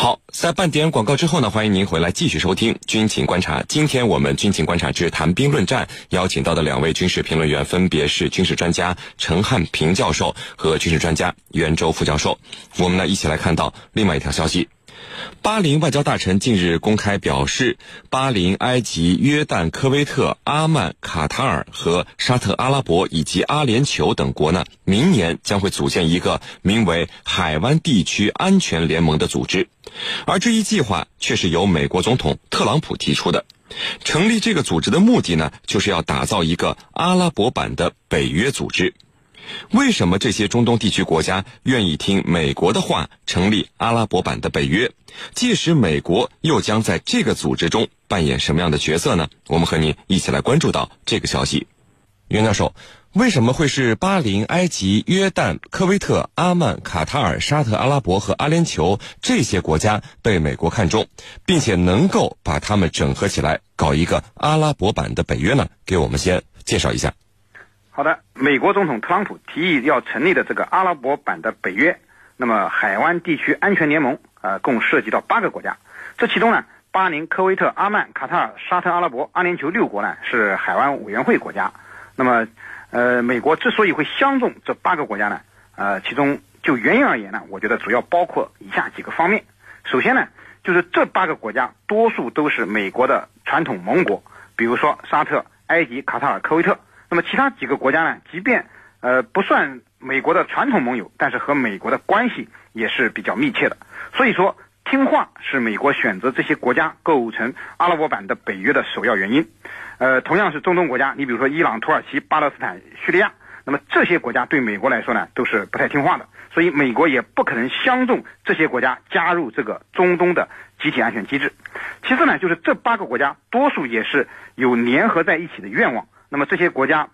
好，在半点广告之后呢，欢迎您回来继续收听《军情观察》。今天我们《军情观察之谈兵论战》邀请到的两位军事评论员分别是军事专家陈汉平教授和军事专家袁周副教授。我们呢一起来看到另外一条消息。巴林外交大臣近日公开表示，巴林、埃及、约旦、科威特、阿曼、卡塔尔和沙特阿拉伯以及阿联酋等国呢，明年将会组建一个名为“海湾地区安全联盟”的组织，而这一计划却是由美国总统特朗普提出的。成立这个组织的目的呢，就是要打造一个阿拉伯版的北约组织。为什么这些中东地区国家愿意听美国的话，成立阿拉伯版的北约？届时美国又将在这个组织中扮演什么样的角色呢？我们和您一起来关注到这个消息。袁教授，为什么会是巴林、埃及、约旦、科威特、阿曼、卡塔尔、沙特阿拉伯和阿联酋这些国家被美国看中，并且能够把他们整合起来搞一个阿拉伯版的北约呢？给我们先介绍一下。好的，美国总统特朗普提议要成立的这个阿拉伯版的北约，那么海湾地区安全联盟，呃，共涉及到八个国家。这其中呢，巴林、科威特、阿曼、卡塔尔、沙特阿拉伯、阿联酋六国呢是海湾委员会国家。那么，呃，美国之所以会相中这八个国家呢，呃，其中就原因而言呢，我觉得主要包括以下几个方面。首先呢，就是这八个国家多数都是美国的传统盟国，比如说沙特、埃及、卡塔尔、科威特。那么其他几个国家呢？即便呃不算美国的传统盟友，但是和美国的关系也是比较密切的。所以说，听话是美国选择这些国家构成阿拉伯版的北约的首要原因。呃，同样是中东国家，你比如说伊朗、土耳其、巴勒斯坦、叙利亚，那么这些国家对美国来说呢，都是不太听话的。所以美国也不可能相中这些国家加入这个中东的集体安全机制。其次呢，就是这八个国家多数也是有联合在一起的愿望。那么这些国家，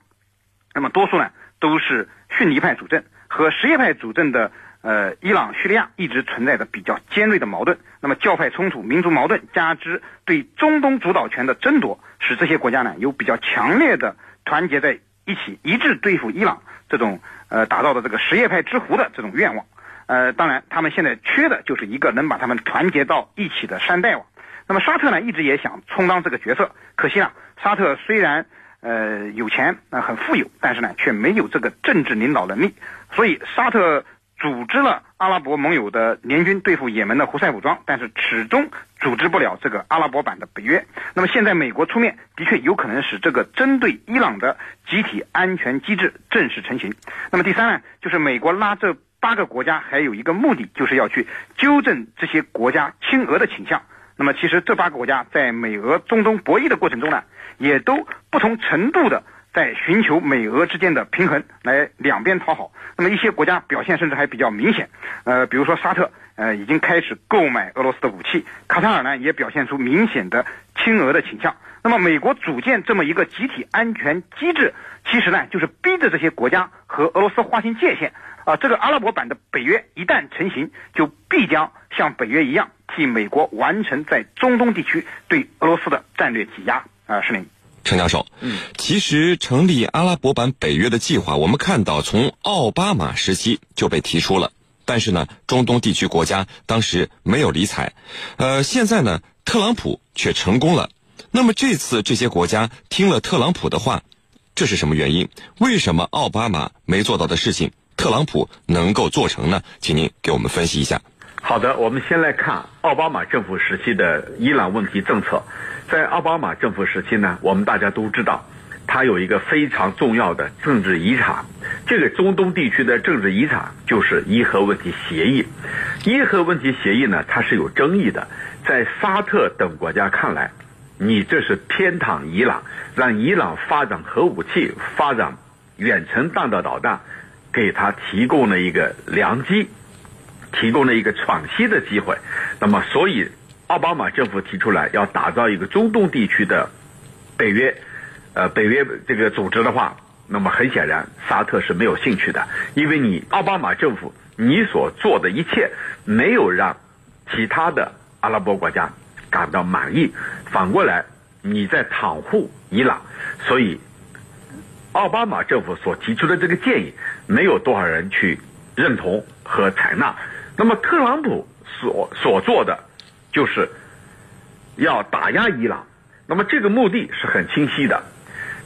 那么多数呢都是逊尼派主政，和什叶派主政的呃伊朗、叙利亚一直存在着比较尖锐的矛盾。那么教派冲突、民族矛盾，加之对中东主导权的争夺，使这些国家呢有比较强烈的团结在一起，一致对付伊朗这种呃打造的这个什叶派之湖的这种愿望。呃，当然他们现在缺的就是一个能把他们团结到一起的山大王。那么沙特呢一直也想充当这个角色，可惜啊，沙特虽然呃，有钱呃，很富有，但是呢，却没有这个政治领导能力。所以沙特组织了阿拉伯盟友的联军对付也门的胡塞武装，但是始终组织不了这个阿拉伯版的北约。那么现在美国出面，的确有可能使这个针对伊朗的集体安全机制正式成型。那么第三呢，就是美国拉这八个国家还有一个目的，就是要去纠正这些国家亲俄的倾向。那么，其实这八个国家在美俄中东博弈的过程中呢，也都不同程度的在寻求美俄之间的平衡，来两边讨好。那么一些国家表现甚至还比较明显，呃，比如说沙特，呃，已经开始购买俄罗斯的武器；卡塔尔呢，也表现出明显的亲俄的倾向。那么美国组建这么一个集体安全机制，其实呢，就是逼着这些国家和俄罗斯划清界限。啊，这个阿拉伯版的北约一旦成型，就必将像北约一样。替美国完成在中东地区对俄罗斯的战略挤压啊，是您，陈教授。嗯，其实成立阿拉伯版北约的计划，我们看到从奥巴马时期就被提出了，但是呢，中东地区国家当时没有理睬。呃，现在呢，特朗普却成功了。那么这次这些国家听了特朗普的话，这是什么原因？为什么奥巴马没做到的事情，特朗普能够做成呢？请您给我们分析一下。好的，我们先来看奥巴马政府时期的伊朗问题政策。在奥巴马政府时期呢，我们大家都知道，它有一个非常重要的政治遗产。这个中东地区的政治遗产就是伊核问题协议。伊核问题协议呢，它是有争议的。在沙特等国家看来，你这是偏袒伊朗，让伊朗发展核武器、发展远程弹道导弹，给他提供了一个良机。提供了一个喘息的机会，那么所以奥巴马政府提出来要打造一个中东地区的北约，呃，北约这个组织的话，那么很显然沙特是没有兴趣的，因为你奥巴马政府你所做的一切没有让其他的阿拉伯国家感到满意，反过来你在袒护伊朗，所以奥巴马政府所提出的这个建议没有多少人去认同和采纳。那么特朗普所所做的就是要打压伊朗。那么这个目的是很清晰的。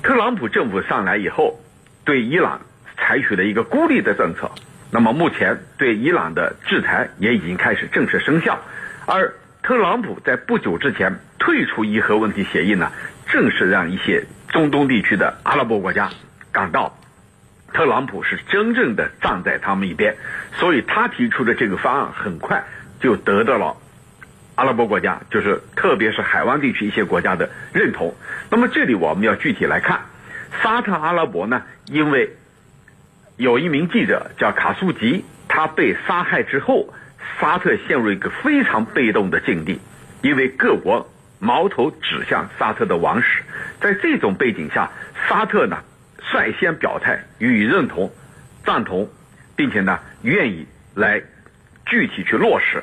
特朗普政府上来以后，对伊朗采取了一个孤立的政策。那么目前对伊朗的制裁也已经开始正式生效。而特朗普在不久之前退出伊核问题协议呢，正是让一些中东地区的阿拉伯国家感到。特朗普是真正的站在他们一边，所以他提出的这个方案很快就得到了阿拉伯国家，就是特别是海湾地区一些国家的认同。那么这里我们要具体来看，沙特阿拉伯呢，因为有一名记者叫卡苏吉，他被杀害之后，沙特陷入一个非常被动的境地，因为各国矛头指向沙特的王室，在这种背景下，沙特呢。率先表态予以认同、赞同，并且呢愿意来具体去落实。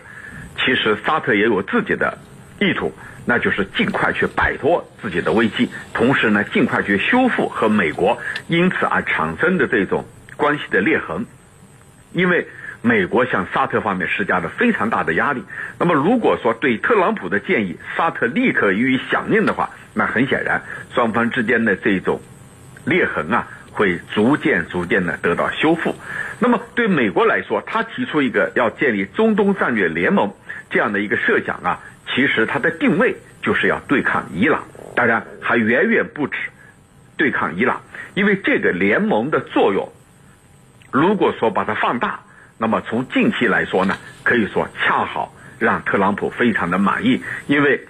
其实沙特也有自己的意图，那就是尽快去摆脱自己的危机，同时呢尽快去修复和美国因此而产生的这种关系的裂痕。因为美国向沙特方面施加了非常大的压力。那么如果说对特朗普的建议沙特立刻予以响应的话，那很显然双方之间的这种。裂痕啊，会逐渐逐渐的得到修复。那么对美国来说，他提出一个要建立中东战略联盟这样的一个设想啊，其实它的定位就是要对抗伊朗。当然还远远不止对抗伊朗，因为这个联盟的作用，如果说把它放大，那么从近期来说呢，可以说恰好让特朗普非常的满意，因为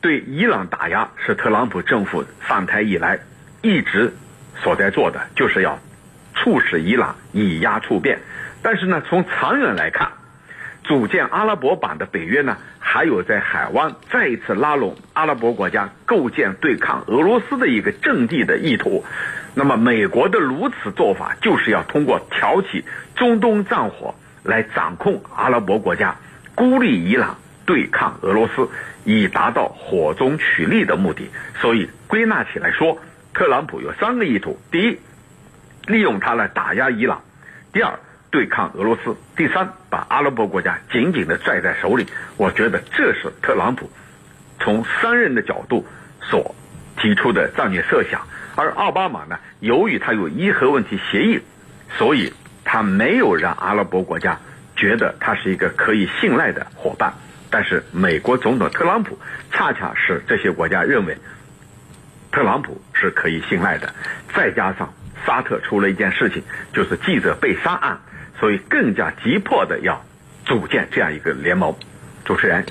对伊朗打压是特朗普政府上台以来一直。所在做的就是要促使伊朗以压促变，但是呢，从长远来看，组建阿拉伯版的北约呢，还有在海湾再一次拉拢阿拉伯国家，构建对抗俄罗斯的一个阵地的意图。那么，美国的如此做法，就是要通过挑起中东战火来掌控阿拉伯国家，孤立伊朗，对抗俄罗斯，以达到火中取栗的目的。所以，归纳起来说。特朗普有三个意图：第一，利用他来打压伊朗；第二，对抗俄罗斯；第三，把阿拉伯国家紧紧的拽在手里。我觉得这是特朗普从商人的角度所提出的战略设想。而奥巴马呢，由于他有伊核问题协议，所以他没有让阿拉伯国家觉得他是一个可以信赖的伙伴。但是美国总统特朗普恰恰是这些国家认为。特朗普是可以信赖的，再加上沙特出了一件事情，就是记者被杀案，所以更加急迫的要组建这样一个联盟。主持人，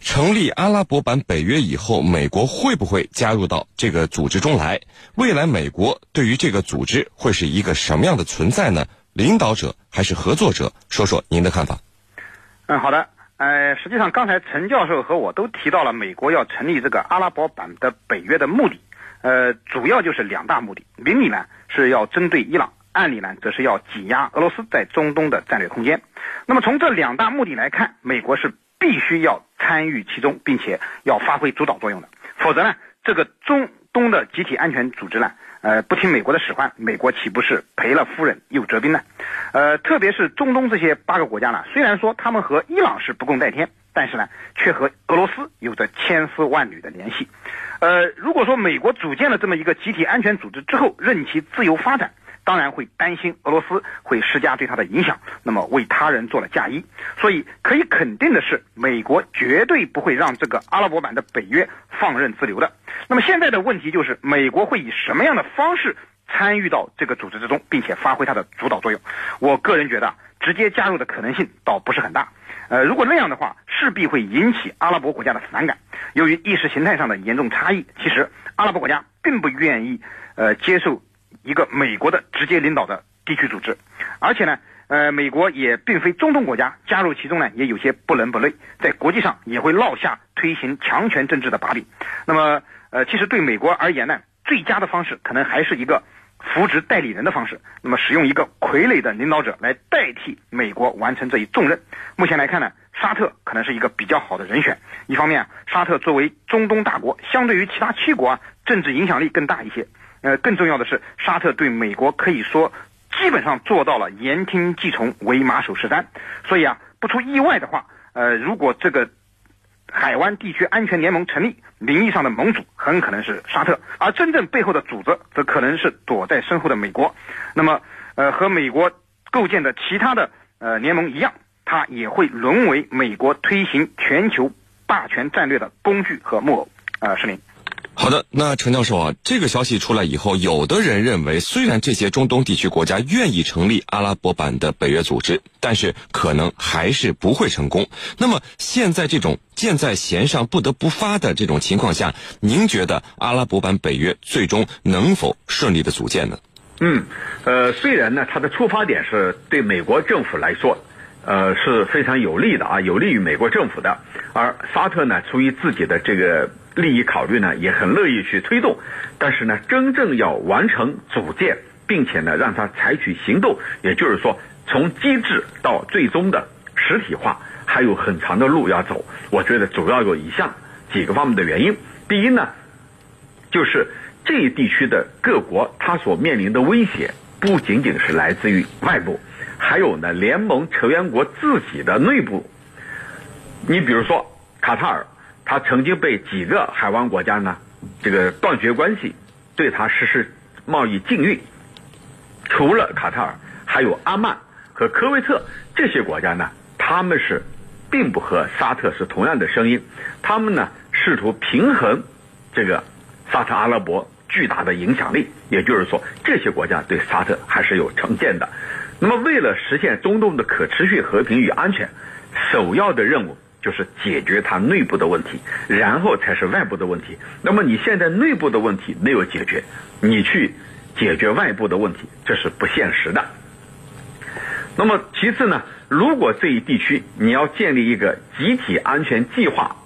成立阿拉伯版北约以后，美国会不会加入到这个组织中来？未来美国对于这个组织会是一个什么样的存在呢？领导者还是合作者？说说您的看法。嗯，好的。呃，实际上刚才陈教授和我都提到了美国要成立这个阿拉伯版的北约的目的。呃，主要就是两大目的，明里呢是要针对伊朗，暗里呢则是要挤压俄罗斯在中东的战略空间。那么从这两大目的来看，美国是必须要参与其中，并且要发挥主导作用的，否则呢，这个中东的集体安全组织呢，呃，不听美国的使唤，美国岂不是赔了夫人又折兵呢？呃，特别是中东这些八个国家呢，虽然说他们和伊朗是不共戴天，但是呢，却和俄罗斯有着千丝万缕的联系。呃，如果说美国组建了这么一个集体安全组织之后，任其自由发展，当然会担心俄罗斯会施加对它的影响，那么为他人做了嫁衣。所以可以肯定的是，美国绝对不会让这个阿拉伯版的北约放任自流的。那么现在的问题就是，美国会以什么样的方式参与到这个组织之中，并且发挥它的主导作用？我个人觉得，直接加入的可能性倒不是很大。呃，如果那样的话，势必会引起阿拉伯国家的反感。由于意识形态上的严重差异，其实阿拉伯国家并不愿意呃接受一个美国的直接领导的地区组织，而且呢，呃，美国也并非中东国家，加入其中呢也有些不伦不类，在国际上也会落下推行强权政治的把柄。那么，呃，其实对美国而言呢，最佳的方式可能还是一个。扶植代理人的方式，那么使用一个傀儡的领导者来代替美国完成这一重任。目前来看呢，沙特可能是一个比较好的人选。一方面，沙特作为中东大国，相对于其他七国啊，政治影响力更大一些。呃，更重要的是，沙特对美国可以说基本上做到了言听计从，为马首是瞻。所以啊，不出意外的话。呃，如果这个海湾地区安全联盟成立，名义上的盟主很可能是沙特，而真正背后的主则则可能是躲在身后的美国。那么，呃，和美国构建的其他的呃联盟一样，它也会沦为美国推行全球霸权战略的工具和木偶。啊，是您。好的，那陈教授啊，这个消息出来以后，有的人认为，虽然这些中东地区国家愿意成立阿拉伯版的北约组织，但是可能还是不会成功。那么现在这种箭在弦上不得不发的这种情况下，您觉得阿拉伯版北约最终能否顺利的组建呢？嗯，呃，虽然呢，它的出发点是对美国政府来说，呃，是非常有利的啊，有利于美国政府的，而沙特呢，出于自己的这个。利益考虑呢，也很乐意去推动，但是呢，真正要完成组建，并且呢，让它采取行动，也就是说，从机制到最终的实体化，还有很长的路要走。我觉得主要有以下几个方面的原因。第一呢，就是这一地区的各国，它所面临的威胁不仅仅是来自于外部，还有呢，联盟成员国自己的内部。你比如说卡塔尔。他曾经被几个海湾国家呢，这个断绝关系，对他实施贸易禁运。除了卡塔尔，还有阿曼和科威特这些国家呢，他们是并不和沙特是同样的声音。他们呢试图平衡这个沙特阿拉伯巨大的影响力，也就是说，这些国家对沙特还是有成见的。那么，为了实现中东的可持续和平与安全，首要的任务。就是解决它内部的问题，然后才是外部的问题。那么你现在内部的问题没有解决，你去解决外部的问题，这是不现实的。那么其次呢，如果这一地区你要建立一个集体安全计划，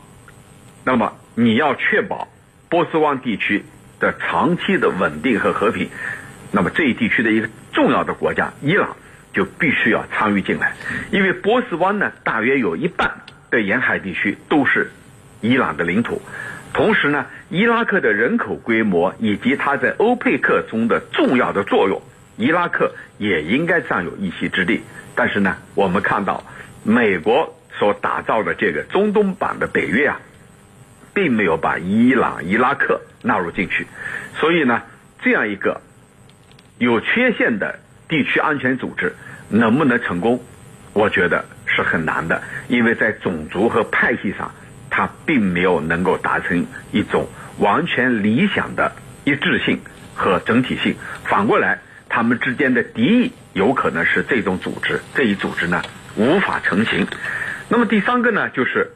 那么你要确保波斯湾地区的长期的稳定和和平，那么这一地区的一个重要的国家伊朗就必须要参与进来，因为波斯湾呢大约有一半。的沿海地区都是伊朗的领土，同时呢，伊拉克的人口规模以及它在欧佩克中的重要的作用，伊拉克也应该占有一席之地。但是呢，我们看到美国所打造的这个中东版的北约啊，并没有把伊朗、伊拉克纳入进去，所以呢，这样一个有缺陷的地区安全组织能不能成功？我觉得。是很难的，因为在种族和派系上，它并没有能够达成一种完全理想的一致性和整体性。反过来，他们之间的敌意有可能是这种组织这一组织呢无法成型。那么第三个呢，就是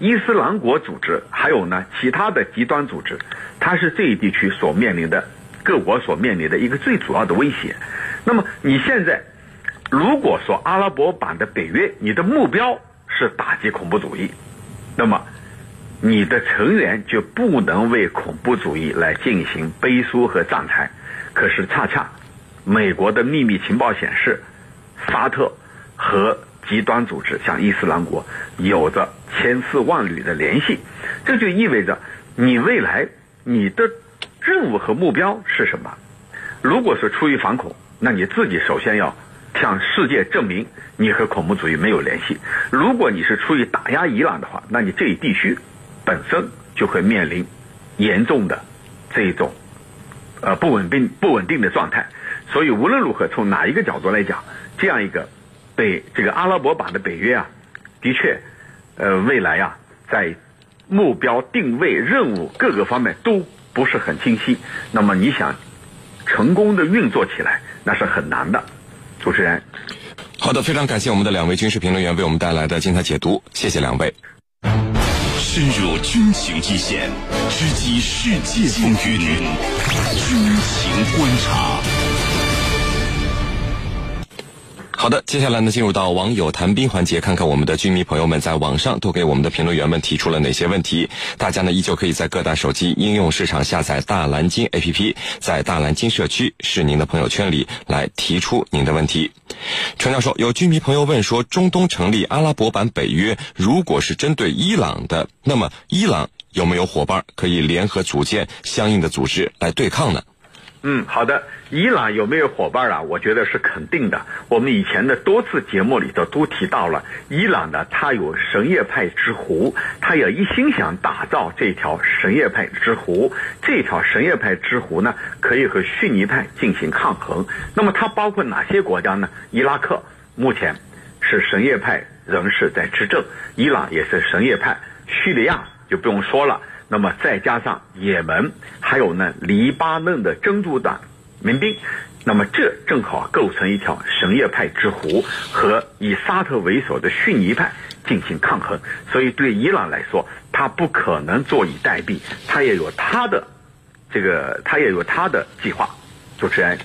伊斯兰国组织，还有呢其他的极端组织，它是这一地区所面临的各国所面临的一个最主要的威胁。那么你现在。如果说阿拉伯版的北约，你的目标是打击恐怖主义，那么你的成员就不能为恐怖主义来进行背书和站台。可是恰恰美国的秘密情报显示，沙特和极端组织像伊斯兰国有着千丝万缕的联系，这就意味着你未来你的任务和目标是什么？如果是出于反恐，那你自己首先要。向世界证明你和恐怖主义没有联系。如果你是出于打压伊朗的话，那你这一地区本身就会面临严重的这一种呃不稳定、不稳定的状态。所以无论如何，从哪一个角度来讲，这样一个北这个阿拉伯版的北约啊，的确呃未来啊在目标定位、任务各个方面都不是很清晰。那么你想成功的运作起来，那是很难的。主持人，好的，非常感谢我们的两位军事评论员为我们带来的精彩解读，谢谢两位。深入军情一线，直击世界风云，军情观察。好的，接下来呢，进入到网友谈兵环节，看看我们的军迷朋友们在网上都给我们的评论员们提出了哪些问题。大家呢，依旧可以在各大手机应用市场下载大蓝鲸 APP，在大蓝鲸社区是您的朋友圈里来提出您的问题。陈教授，有军迷朋友问说，中东成立阿拉伯版北约，如果是针对伊朗的，那么伊朗有没有伙伴可以联合组建相应的组织来对抗呢？嗯，好的。伊朗有没有伙伴啊？我觉得是肯定的。我们以前的多次节目里头都提到了，伊朗呢，它有什叶派之湖，它也一心想打造这条什叶派之湖。这条什叶派之湖呢，可以和逊尼派进行抗衡。那么它包括哪些国家呢？伊拉克目前是什叶派人士在执政，伊朗也是什叶派，叙利亚就不用说了。那么再加上也门，还有呢黎巴嫩的真主党民兵，那么这正好构成一条什叶派之湖，和以沙特为首的逊尼派进行抗衡。所以对伊朗来说，他不可能坐以待毙，他也有他的这个，他也有他的计划。主持人。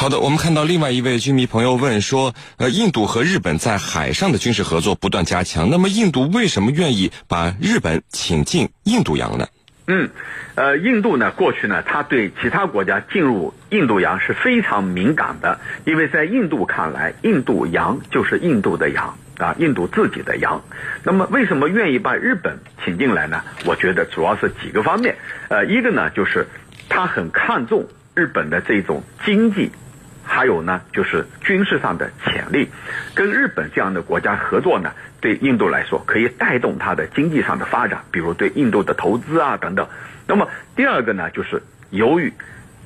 好的，我们看到另外一位军迷朋友问说，呃，印度和日本在海上的军事合作不断加强，那么印度为什么愿意把日本请进印度洋呢？嗯，呃，印度呢，过去呢，他对其他国家进入印度洋是非常敏感的，因为在印度看来，印度洋就是印度的洋啊，印度自己的洋。那么，为什么愿意把日本请进来呢？我觉得主要是几个方面，呃，一个呢，就是他很看重日本的这种经济。还有呢，就是军事上的潜力，跟日本这样的国家合作呢，对印度来说可以带动它的经济上的发展，比如对印度的投资啊等等。那么第二个呢，就是由于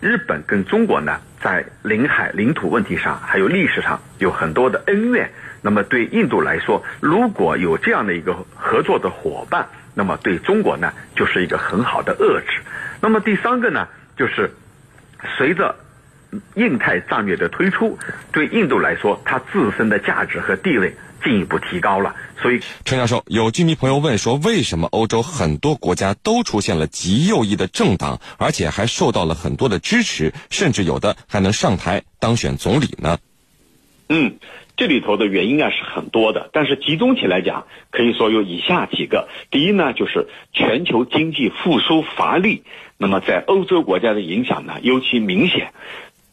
日本跟中国呢在领海领土问题上还有历史上有很多的恩怨，那么对印度来说，如果有这样的一个合作的伙伴，那么对中国呢就是一个很好的遏制。那么第三个呢，就是随着。印太战略的推出，对印度来说，它自身的价值和地位进一步提高了。所以，陈教授，有居民朋友问说，为什么欧洲很多国家都出现了极右翼的政党，而且还受到了很多的支持，甚至有的还能上台当选总理呢？嗯，这里头的原因啊是很多的，但是集中起来讲，可以说有以下几个。第一呢，就是全球经济复苏乏力，那么在欧洲国家的影响呢尤其明显。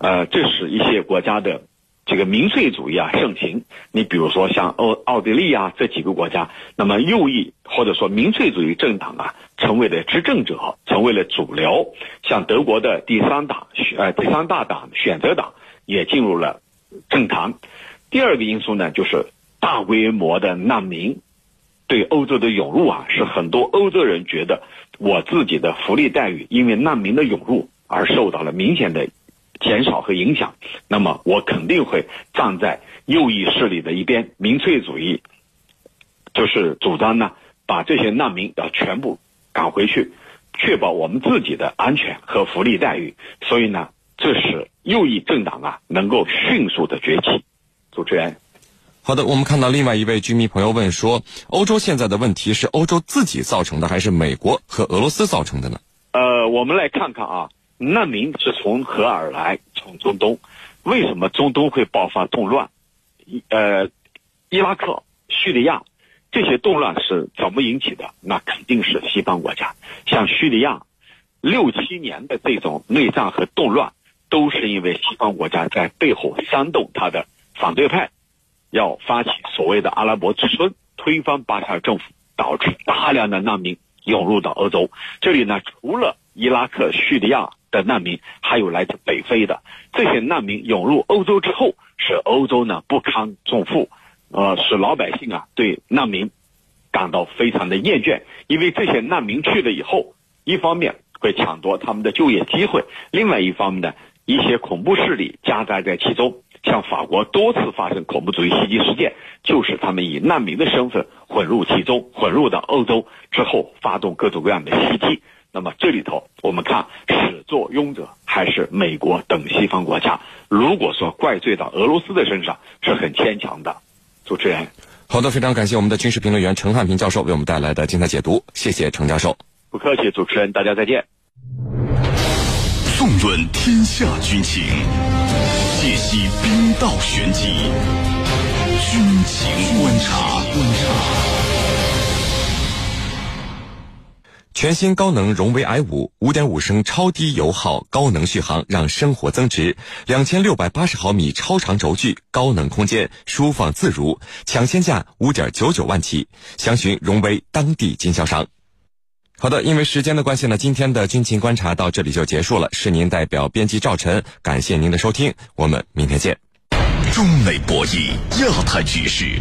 呃，这使一些国家的这个民粹主义啊盛行。你比如说像奥奥地利啊这几个国家，那么右翼或者说民粹主义政党啊成为了执政者，成为了主流。像德国的第三党呃第三大党选择党也进入了政坛。第二个因素呢，就是大规模的难民对欧洲的涌入啊，是很多欧洲人觉得我自己的福利待遇因为难民的涌入而受到了明显的。减少和影响，那么我肯定会站在右翼势力的一边，民粹主义就是主张呢，把这些难民要全部赶回去，确保我们自己的安全和福利待遇。所以呢，这是右翼政党啊能够迅速的崛起。主持人，好的，我们看到另外一位居民朋友问说，欧洲现在的问题是欧洲自己造成的，还是美国和俄罗斯造成的呢？呃，我们来看看啊。难民是从何而来？从中东。为什么中东会爆发动乱？呃，伊拉克、叙利亚这些动乱是怎么引起的？那肯定是西方国家。像叙利亚六七年的这种内战和动乱，都是因为西方国家在背后煽动他的反对派，要发起所谓的阿拉伯之春，推翻巴沙尔政府，导致大量的难民涌入到欧洲。这里呢，除了伊拉克、叙利亚。的难民还有来自北非的。这些难民涌入欧洲之后，使欧洲呢不堪重负，呃，使老百姓啊对难民感到非常的厌倦，因为这些难民去了以后，一方面会抢夺他们的就业机会，另外一方面呢，一些恐怖势力夹杂在其中，像法国多次发生恐怖主义袭击事件，就是他们以难民的身份混入其中，混入到欧洲之后，发动各种各样的袭击。那么这里头，我们看始作俑者还是美国等西方国家。如果说怪罪到俄罗斯的身上，是很牵强的。主持人，好的，非常感谢我们的军事评论员陈汉平教授为我们带来的精彩解读，谢谢陈教授。不客气，主持人，大家再见。纵论天下军情，解析兵道玄机，军情观察。全新高能荣威 i 五，五点五升超低油耗，高能续航，让生活增值。两千六百八十毫米超长轴距，高能空间，舒放自如，抢先价五点九九万起，详询荣威当地经销商。好的，因为时间的关系呢，今天的军情观察到这里就结束了。是您代表编辑赵晨，感谢您的收听，我们明天见。中美博弈，亚太局势。